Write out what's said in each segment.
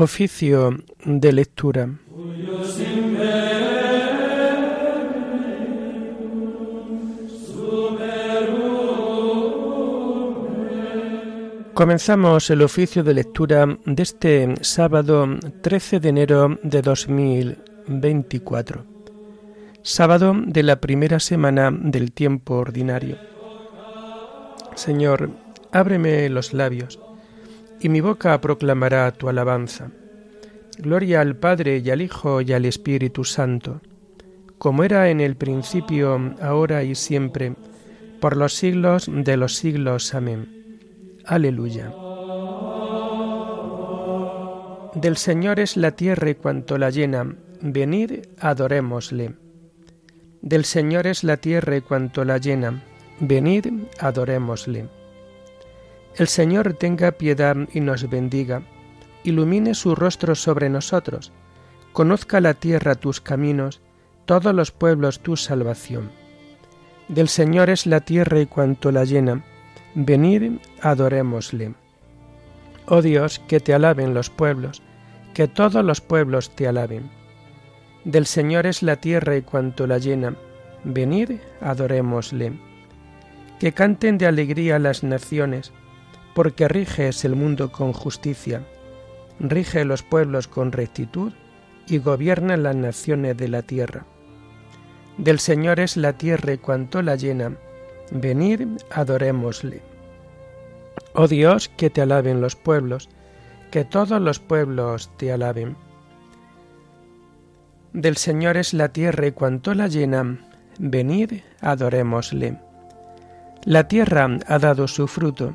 Oficio de lectura. Comenzamos el oficio de lectura de este sábado 13 de enero de 2024, sábado de la primera semana del tiempo ordinario. Señor, ábreme los labios, y mi boca proclamará tu alabanza. Gloria al Padre y al Hijo y al Espíritu Santo, como era en el principio, ahora y siempre, por los siglos de los siglos. Amén. Aleluya. Del Señor es la tierra y cuanto la llena, venid, adorémosle. Del Señor es la tierra y cuanto la llena, venid, adorémosle. El Señor tenga piedad y nos bendiga, ilumine su rostro sobre nosotros, conozca la tierra tus caminos, todos los pueblos tu salvación. Del Señor es la tierra y cuanto la llena, Venid, adorémosle. Oh Dios, que te alaben los pueblos, que todos los pueblos te alaben. Del Señor es la tierra y cuanto la llena. Venid, adorémosle. Que canten de alegría las naciones, porque riges el mundo con justicia, rige los pueblos con rectitud y gobierna las naciones de la tierra. Del Señor es la tierra y cuanto la llena Venid, adorémosle. Oh Dios, que te alaben los pueblos, que todos los pueblos te alaben. Del Señor es la tierra y cuanto la llena, venid, adorémosle. La tierra ha dado su fruto.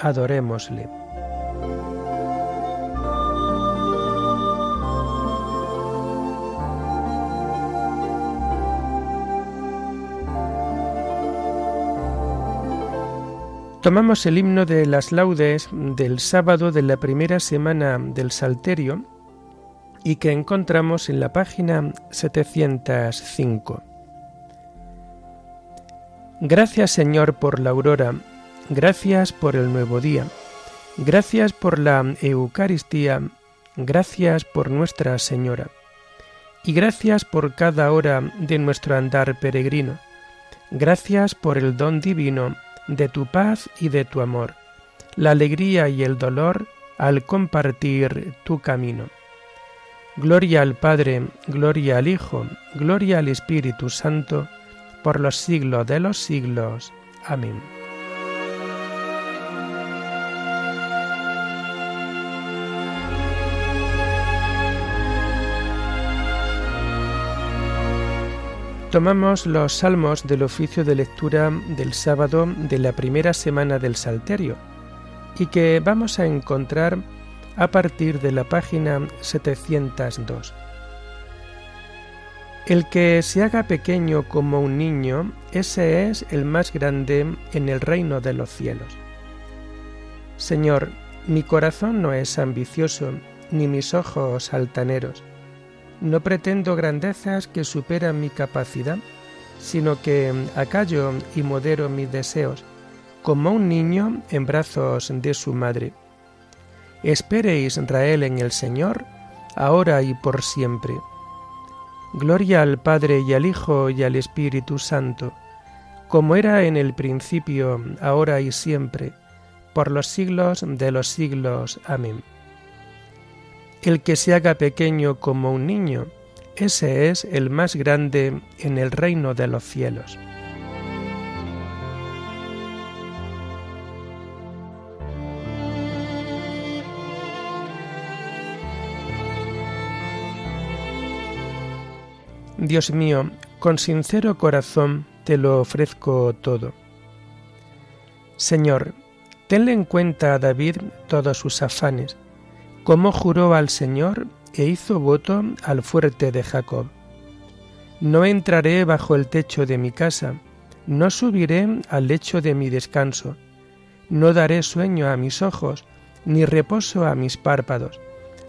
adorémosle. Tomamos el himno de las laudes del sábado de la primera semana del Salterio y que encontramos en la página 705. Gracias Señor por la aurora, gracias por el nuevo día, gracias por la Eucaristía, gracias por Nuestra Señora, y gracias por cada hora de nuestro andar peregrino, gracias por el don divino de tu paz y de tu amor, la alegría y el dolor al compartir tu camino. Gloria al Padre, gloria al Hijo, gloria al Espíritu Santo, por los siglos de los siglos. Amén. Tomamos los salmos del oficio de lectura del sábado de la primera semana del Salterio y que vamos a encontrar a partir de la página 702. El que se haga pequeño como un niño, ese es el más grande en el reino de los cielos. Señor, mi corazón no es ambicioso, ni mis ojos altaneros no pretendo grandezas que superan mi capacidad, sino que acallo y modero mis deseos, como un niño en brazos de su madre. Espere Israel en el Señor, ahora y por siempre. Gloria al Padre y al Hijo y al Espíritu Santo, como era en el principio, ahora y siempre, por los siglos de los siglos. Amén. El que se haga pequeño como un niño, ese es el más grande en el reino de los cielos. Dios mío, con sincero corazón te lo ofrezco todo. Señor, tenle en cuenta a David todos sus afanes cómo juró al Señor e hizo voto al fuerte de Jacob. No entraré bajo el techo de mi casa, no subiré al lecho de mi descanso, no daré sueño a mis ojos, ni reposo a mis párpados,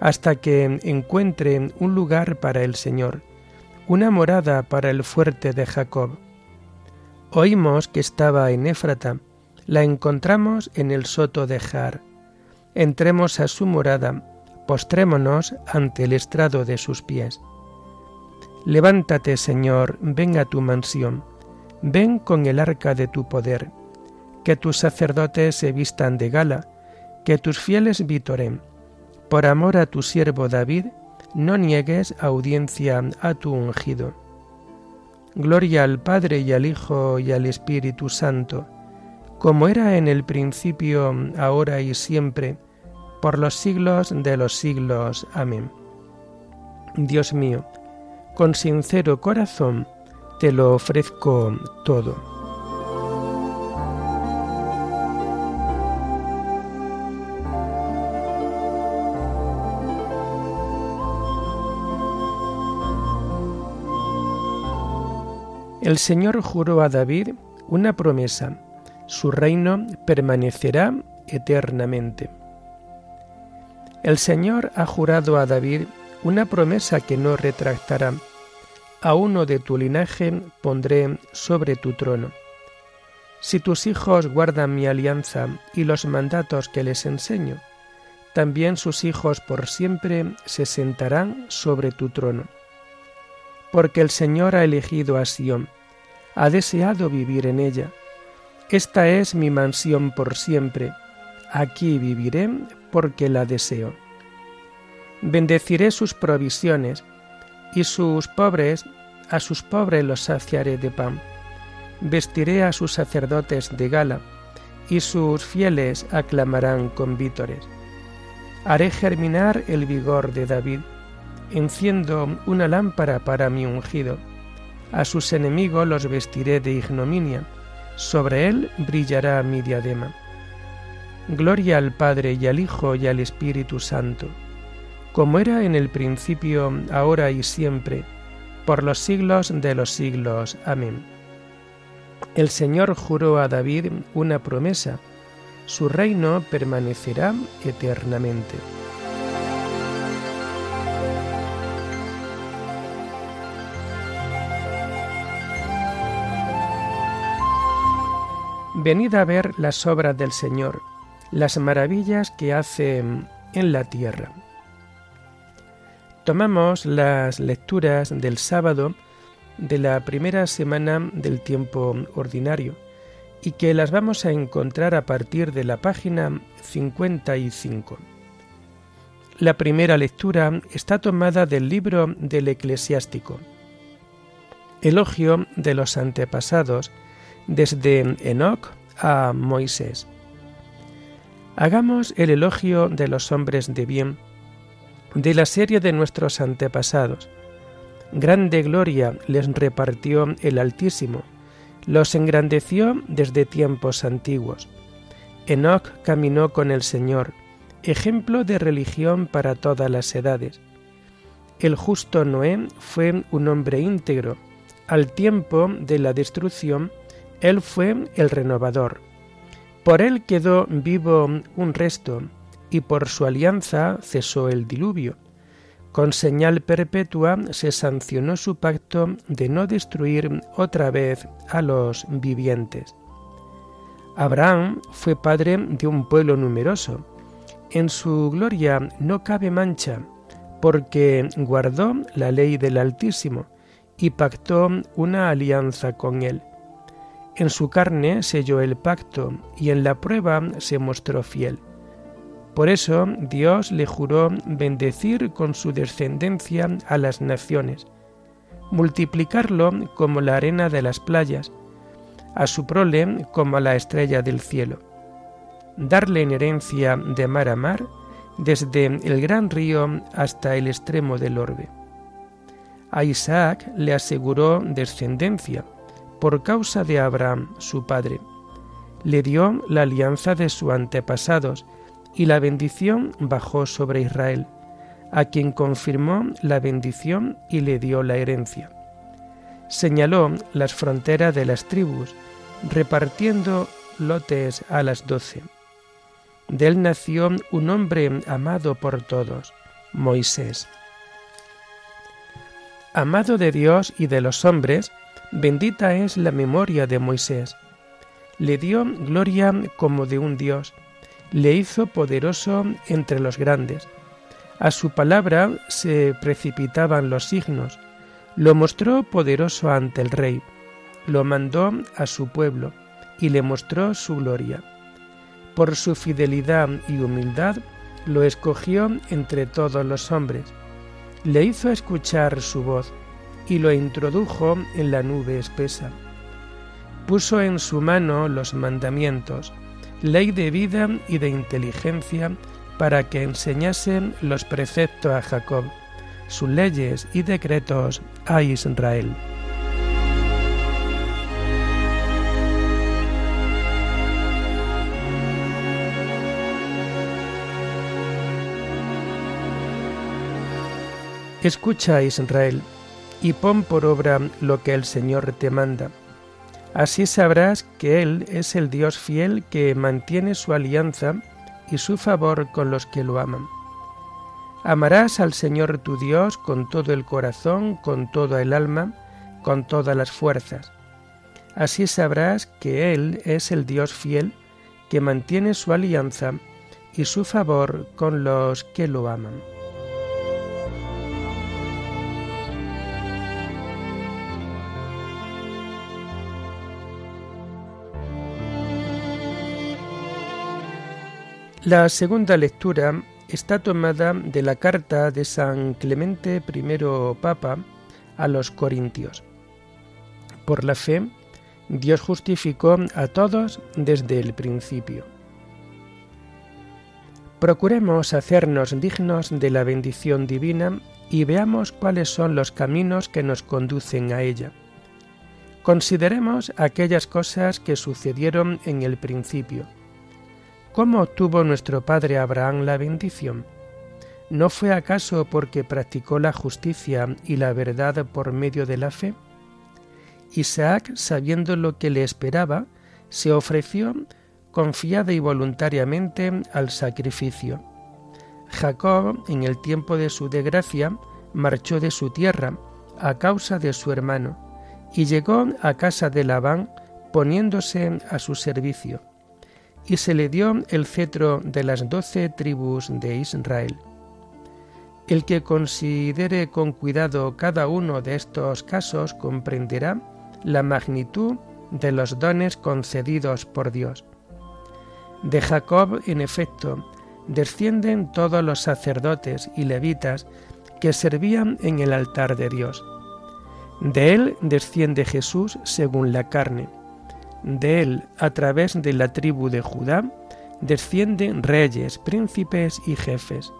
hasta que encuentre un lugar para el Señor, una morada para el fuerte de Jacob. Oímos que estaba en Éfrata, la encontramos en el soto de Jar. Entremos a su morada, postrémonos ante el estrado de sus pies. Levántate, Señor, ven a tu mansión, ven con el arca de tu poder, que tus sacerdotes se vistan de gala, que tus fieles vitoren. Por amor a tu siervo David, no niegues audiencia a tu ungido. Gloria al Padre y al Hijo y al Espíritu Santo, como era en el principio, ahora y siempre, por los siglos de los siglos. Amén. Dios mío, con sincero corazón te lo ofrezco todo. El Señor juró a David una promesa, su reino permanecerá eternamente. El Señor ha jurado a David una promesa que no retractará. A uno de tu linaje pondré sobre tu trono. Si tus hijos guardan mi alianza y los mandatos que les enseño, también sus hijos por siempre se sentarán sobre tu trono porque el Señor ha elegido a Sión, ha deseado vivir en ella. Esta es mi mansión por siempre, aquí viviré porque la deseo. Bendeciré sus provisiones, y sus pobres, a sus pobres los saciaré de pan. Vestiré a sus sacerdotes de gala, y sus fieles aclamarán con vítores. Haré germinar el vigor de David, enciendo una lámpara para mi ungido. A sus enemigos los vestiré de ignominia, sobre él brillará mi diadema. Gloria al Padre y al Hijo y al Espíritu Santo, como era en el principio, ahora y siempre, por los siglos de los siglos. Amén. El Señor juró a David una promesa, su reino permanecerá eternamente. Venid a ver las obras del Señor, las maravillas que hace en la tierra. Tomamos las lecturas del sábado de la primera semana del tiempo ordinario y que las vamos a encontrar a partir de la página 55. La primera lectura está tomada del libro del eclesiástico. Elogio de los antepasados desde Enoch a Moisés. Hagamos el elogio de los hombres de bien, de la serie de nuestros antepasados. Grande gloria les repartió el Altísimo, los engrandeció desde tiempos antiguos. Enoch caminó con el Señor, ejemplo de religión para todas las edades. El justo Noé fue un hombre íntegro, al tiempo de la destrucción él fue el renovador. Por él quedó vivo un resto, y por su alianza cesó el diluvio. Con señal perpetua se sancionó su pacto de no destruir otra vez a los vivientes. Abraham fue padre de un pueblo numeroso. En su gloria no cabe mancha, porque guardó la ley del Altísimo y pactó una alianza con él. En su carne selló el pacto y en la prueba se mostró fiel. Por eso Dios le juró bendecir con su descendencia a las naciones, multiplicarlo como la arena de las playas, a su prole como a la estrella del cielo, darle en herencia de mar a mar, desde el gran río hasta el extremo del orbe. A Isaac le aseguró descendencia, por causa de Abraham, su padre. Le dio la alianza de sus antepasados y la bendición bajó sobre Israel, a quien confirmó la bendición y le dio la herencia. Señaló las fronteras de las tribus, repartiendo lotes a las doce. De él nació un hombre amado por todos, Moisés. Amado de Dios y de los hombres, bendita es la memoria de Moisés. Le dio gloria como de un Dios, le hizo poderoso entre los grandes. A su palabra se precipitaban los signos, lo mostró poderoso ante el rey, lo mandó a su pueblo y le mostró su gloria. Por su fidelidad y humildad lo escogió entre todos los hombres, le hizo escuchar su voz y lo introdujo en la nube espesa. Puso en su mano los mandamientos, ley de vida y de inteligencia, para que enseñase los preceptos a Jacob, sus leyes y decretos a Israel. Escucha, Israel, y pon por obra lo que el Señor te manda. Así sabrás que Él es el Dios fiel que mantiene su alianza y su favor con los que lo aman. Amarás al Señor tu Dios con todo el corazón, con toda el alma, con todas las fuerzas. Así sabrás que Él es el Dios fiel que mantiene su alianza y su favor con los que lo aman. La segunda lectura está tomada de la carta de San Clemente I Papa a los Corintios. Por la fe, Dios justificó a todos desde el principio. Procuremos hacernos dignos de la bendición divina y veamos cuáles son los caminos que nos conducen a ella. Consideremos aquellas cosas que sucedieron en el principio ¿Cómo obtuvo nuestro padre Abraham la bendición? ¿No fue acaso porque practicó la justicia y la verdad por medio de la fe? Isaac, sabiendo lo que le esperaba, se ofreció confiada y voluntariamente al sacrificio. Jacob, en el tiempo de su desgracia, marchó de su tierra a causa de su hermano y llegó a casa de Labán poniéndose a su servicio y se le dio el cetro de las doce tribus de Israel. El que considere con cuidado cada uno de estos casos comprenderá la magnitud de los dones concedidos por Dios. De Jacob, en efecto, descienden todos los sacerdotes y levitas que servían en el altar de Dios. De él desciende Jesús según la carne de él, a través de la tribu de Judá, descienden reyes, príncipes y jefes.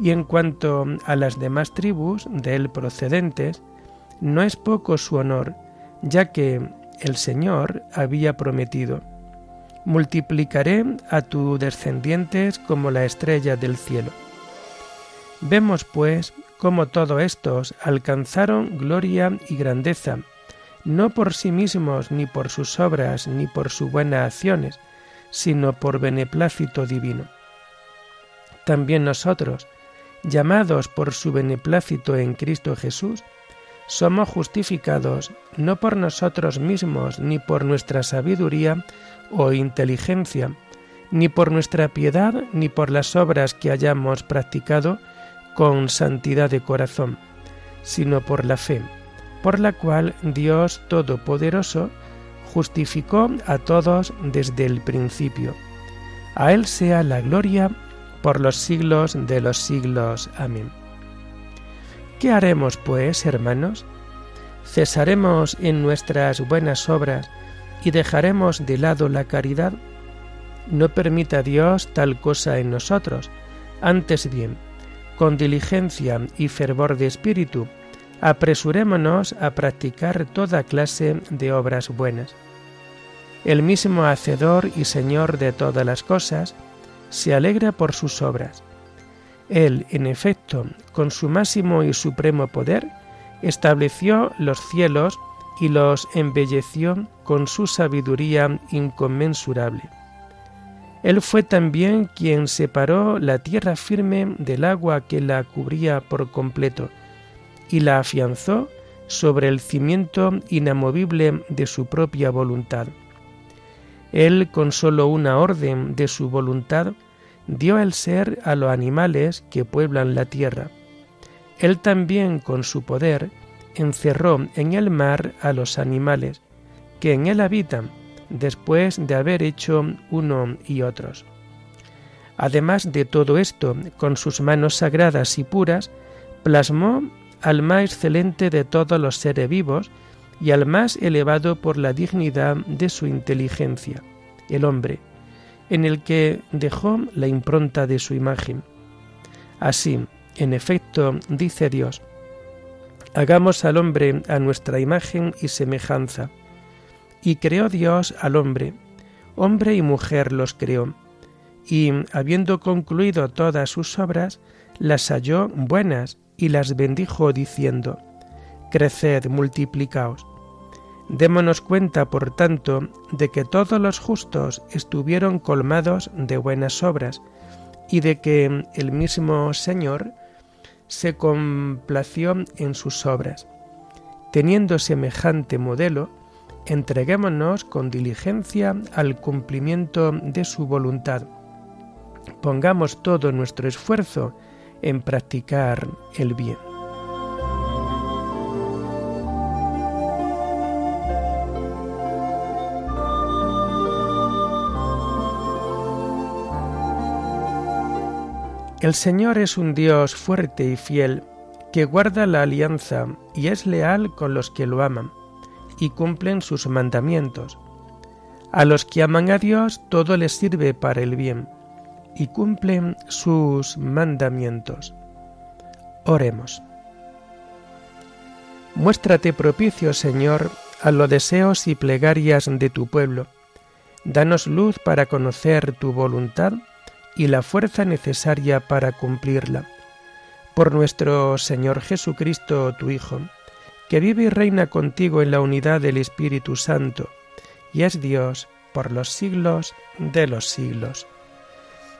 Y en cuanto a las demás tribus de él procedentes, no es poco su honor, ya que el Señor había prometido, multiplicaré a tus descendientes como la estrella del cielo. Vemos pues cómo todos estos alcanzaron gloria y grandeza, no por sí mismos, ni por sus obras, ni por sus buenas acciones, sino por beneplácito divino. También nosotros, llamados por su beneplácito en Cristo Jesús, somos justificados no por nosotros mismos, ni por nuestra sabiduría o inteligencia, ni por nuestra piedad, ni por las obras que hayamos practicado con santidad de corazón, sino por la fe por la cual Dios Todopoderoso justificó a todos desde el principio. A Él sea la gloria por los siglos de los siglos. Amén. ¿Qué haremos, pues, hermanos? ¿Cesaremos en nuestras buenas obras y dejaremos de lado la caridad? No permita Dios tal cosa en nosotros, antes bien, con diligencia y fervor de espíritu, apresurémonos a practicar toda clase de obras buenas. El mismo Hacedor y Señor de todas las cosas se alegra por sus obras. Él, en efecto, con su máximo y supremo poder, estableció los cielos y los embelleció con su sabiduría inconmensurable. Él fue también quien separó la tierra firme del agua que la cubría por completo y la afianzó sobre el cimiento inamovible de su propia voluntad. Él, con sólo una orden de su voluntad, dio el ser a los animales que pueblan la tierra. Él también, con su poder, encerró en el mar a los animales que en él habitan, después de haber hecho uno y otros. Además de todo esto, con sus manos sagradas y puras, plasmó al más excelente de todos los seres vivos y al más elevado por la dignidad de su inteligencia, el hombre, en el que dejó la impronta de su imagen. Así, en efecto, dice Dios, hagamos al hombre a nuestra imagen y semejanza. Y creó Dios al hombre, hombre y mujer los creó, y habiendo concluido todas sus obras, las halló buenas y las bendijo diciendo, Creced, multiplicaos. Démonos cuenta, por tanto, de que todos los justos estuvieron colmados de buenas obras, y de que el mismo Señor se complació en sus obras. Teniendo semejante modelo, entreguémonos con diligencia al cumplimiento de su voluntad. Pongamos todo nuestro esfuerzo en practicar el bien. El Señor es un Dios fuerte y fiel, que guarda la alianza y es leal con los que lo aman, y cumplen sus mandamientos. A los que aman a Dios todo les sirve para el bien y cumplen sus mandamientos. Oremos. Muéstrate propicio, Señor, a los deseos y plegarias de tu pueblo. Danos luz para conocer tu voluntad y la fuerza necesaria para cumplirla. Por nuestro Señor Jesucristo, tu Hijo, que vive y reina contigo en la unidad del Espíritu Santo, y es Dios por los siglos de los siglos.